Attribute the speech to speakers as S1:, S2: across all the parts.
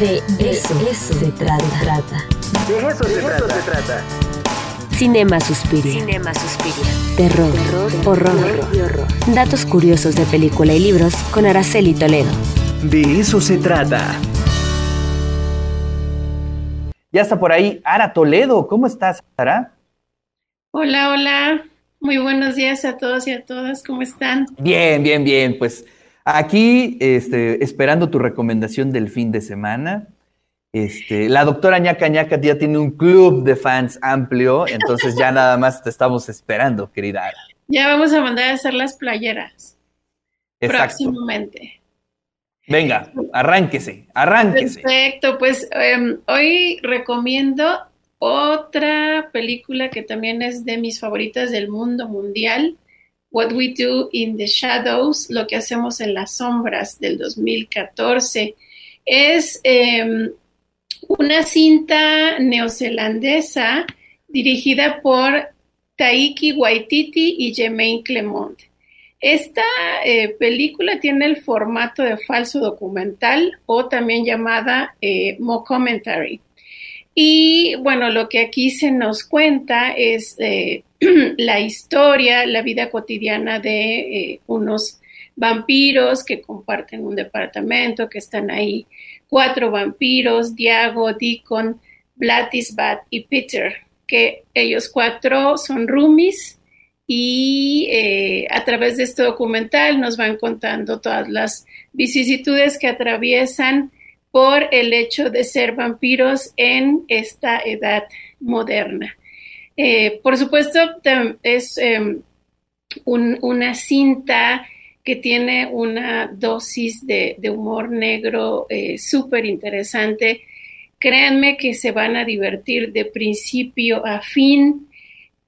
S1: De eso, se trata.
S2: De eso, se, trata.
S1: Cinema Suspiria.
S3: Cinema Suspiria.
S1: Terror, horror,
S3: y horror.
S1: Datos curiosos de película y libros con Araceli Toledo.
S2: De eso se trata.
S4: Ya está por ahí Ara Toledo. ¿Cómo estás, Ara?
S5: Hola, hola. Muy buenos días a todos y a todas. ¿Cómo están?
S4: Bien, bien, bien. Pues aquí este, esperando tu recomendación del fin de semana. Este, la doctora ñaca ñaca ya tiene un club de fans amplio, entonces ya nada más te estamos esperando, querida.
S5: Ya vamos a mandar a hacer las playeras
S4: Exacto.
S5: próximamente.
S4: Venga, arránquese, arránquese.
S5: Perfecto, pues em, hoy recomiendo otra película que también es de mis favoritas del mundo mundial, What We Do in the Shadows, lo que hacemos en las sombras del 2014. Es em, una cinta neozelandesa dirigida por Taiki Waititi y Jemaine Clement. Esta eh, película tiene el formato de falso documental o también llamada eh, mockumentary. Y bueno, lo que aquí se nos cuenta es eh, la historia, la vida cotidiana de eh, unos vampiros que comparten un departamento, que están ahí cuatro vampiros, Diago, Deacon, Blatisbat y Peter, que ellos cuatro son roomies y eh, a través de este documental nos van contando todas las vicisitudes que atraviesan por el hecho de ser vampiros en esta edad moderna. Eh, por supuesto, es un- una cinta que tiene una dosis de, de humor negro eh, súper interesante. Créanme que se van a divertir de principio a fin.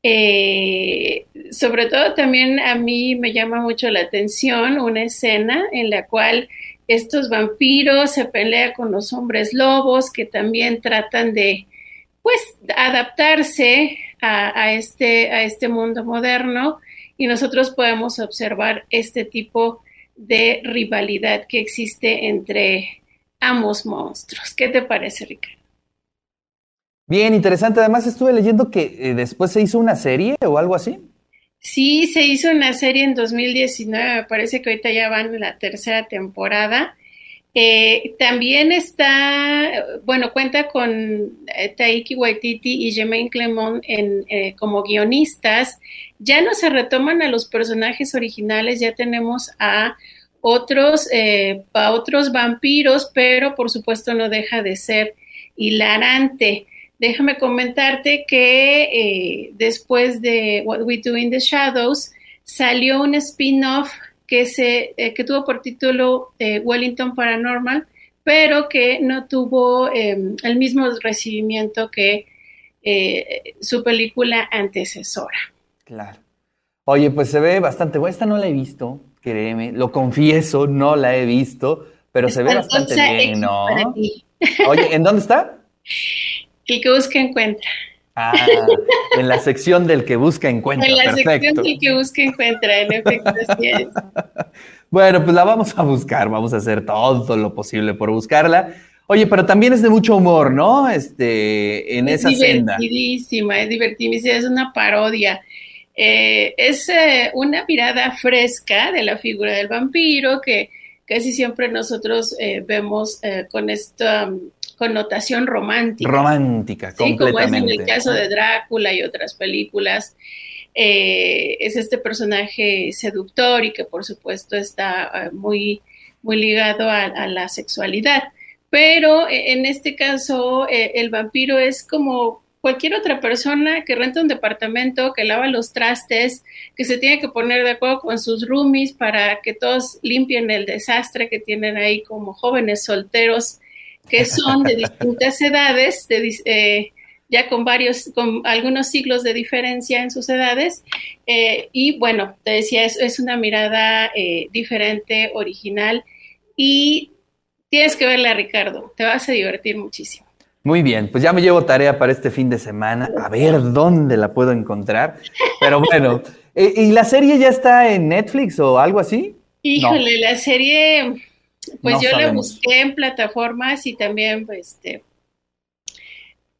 S5: Eh, sobre todo también a mí me llama mucho la atención una escena en la cual estos vampiros se pelean con los hombres lobos que también tratan de pues adaptarse a, a este, a este mundo moderno y nosotros podemos observar este tipo de rivalidad que existe entre ambos monstruos. ¿Qué te parece, Ricardo?
S4: Bien, interesante. Además, estuve leyendo que eh, después se hizo una serie o algo así.
S5: Sí, se hizo una serie en 2019, me parece que ahorita ya van en la tercera temporada. Eh, también está, bueno, cuenta con eh, Taiki Waititi y Jemaine Clement en, eh, como guionistas. Ya no se retoman a los personajes originales, ya tenemos a otros, eh, a otros vampiros, pero por supuesto no deja de ser hilarante. Déjame comentarte que después de What We Do in the Shadows salió un spin-off que, se, eh, que tuvo por título eh, Wellington Paranormal, pero que no tuvo eh, el mismo recibimiento que eh, su película antecesora.
S4: Claro. Oye, pues se ve bastante buena. Esta no la he visto, créeme, lo confieso, no la he visto, pero se ve bastante bien, ¿no? Oye, ¿en dónde está?
S5: El que busca encuentra.
S4: Ah, en la sección del que busca encuentra.
S5: En la sección del que busca encuentra, en efecto, así es.
S4: Bueno, pues la vamos a buscar, vamos a hacer todo lo posible por buscarla. Oye, pero también es de mucho humor, ¿no? Este, en
S5: Es
S4: esa senda.
S5: divertidísima, es divertidísima, es una parodia. Eh, es eh, una mirada fresca de la figura del vampiro que casi siempre nosotros eh, vemos con esta um, connotación romántica.
S4: Romántica,
S5: Sí, como es en
S4: completamente.
S5: el caso de Drácula y otras películas. Eh, es este personaje seductor y que por supuesto está eh, muy, muy ligado a, a la sexualidad. Pero eh, en este caso, eh, el vampiro es como cualquier otra persona que renta un departamento, que lava los trastes, que se tiene que poner de acuerdo con sus roomies para que todos limpien el desastre que tienen ahí como jóvenes solteros que son de distintas edades, de, eh, ya con varios, con algunos siglos de diferencia en sus edades. Eh, y bueno, te decía, es, es una mirada eh, diferente, original, y tienes que verla, Ricardo, te vas a divertir muchísimo.
S4: Muy bien, pues ya me llevo tarea para este fin de semana, a ver dónde la puedo encontrar. Pero bueno, eh, ¿y la serie ya está en Netflix o algo así?
S5: Híjole, la serie Pues
S4: No
S5: yo
S4: sabemos.
S5: lo busqué en plataformas y también, pues, este,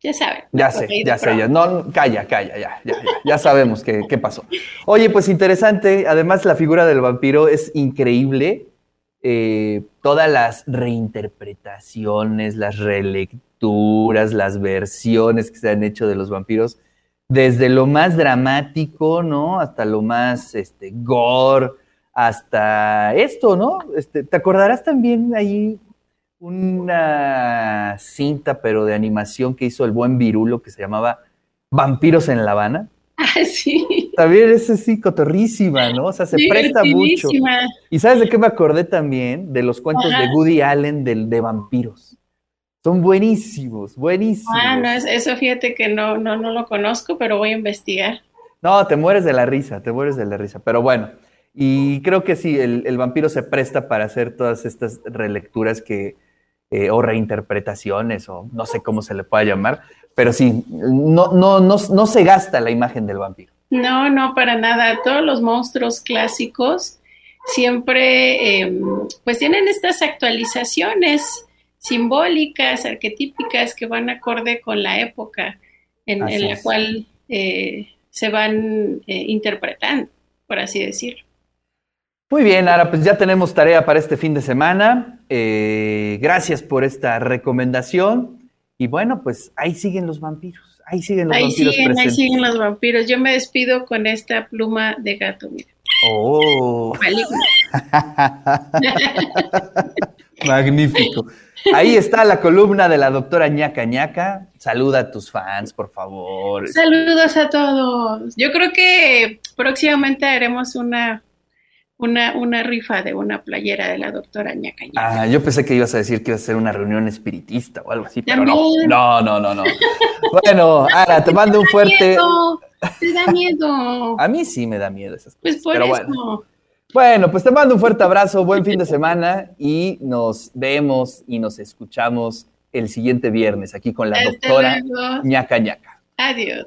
S5: ya saben.
S4: Ya sé, ya sé, ya. No, calla, calla, ya, ya, ya, ya sabemos qué, qué pasó. Oye, pues interesante. Además, la figura del vampiro es increíble. Eh, todas las reinterpretaciones, las relecturas, las versiones que se han hecho de los vampiros, desde lo más dramático, ¿no? Hasta lo más este, gore, hasta esto, ¿no? Este, ¿Te acordarás también ahí una cinta, pero de animación que hizo el buen Virulo que se llamaba Vampiros en La Habana?
S5: Ah, sí.
S4: También es así cotorrísima, ¿no? O sea, se presta mucho. ¿Y sabes de qué me acordé también? De los cuentos
S5: Ajá.
S4: de Woody Allen del, de vampiros. Son buenísimos, buenísimos.
S5: Ah, no, es- eso fíjate que no, no, no lo conozco, pero voy a investigar.
S4: No, te mueres de la risa, te mueres de la risa. Pero bueno, y creo que sí, el, el vampiro se presta para hacer todas estas relecturas que, eh, o reinterpretaciones, o no sé cómo se le pueda llamar, pero sí, no, no, no, no se gasta la imagen del vampiro.
S5: No, no, para nada. Todos los monstruos clásicos siempre, eh, pues tienen estas actualizaciones simbólicas, arquetípicas, que van acorde con la época en, en la cual eh, se van eh, interpretando, por así decirlo.
S4: Muy bien, Ara, pues ya tenemos tarea para este fin de semana. Eh, gracias por esta recomendación. Y bueno, pues ahí siguen los vampiros. Ahí siguen los
S5: Ahí
S4: vampiros
S5: siguen, ahí siguen los vampiros. Yo me despido con esta pluma de gato, mira,
S4: Oh. Magnífico. Ahí está la columna de la doctora ñaca ñaca. Saluda a tus fans, por favor.
S5: Saludos a todos. Yo creo que próximamente haremos una, una, una rifa de una playera de la doctora ñaca.
S4: Ah, yo pensé que ibas a decir que iba a ser una reunión espiritista o algo así, pero no.
S5: También.
S4: No, no, no, no. Bueno, Ara, te mando un fuerte.
S5: Te da miedo.
S4: A mí sí me da miedo esas cosas.
S5: Pues por
S4: pero
S5: eso.
S4: bueno. Bueno, pues te mando un fuerte abrazo, buen fin de semana y nos vemos y nos escuchamos el siguiente viernes aquí con la
S5: Hasta
S4: doctora
S5: luego.
S4: ñaca ñaca.
S5: Adiós.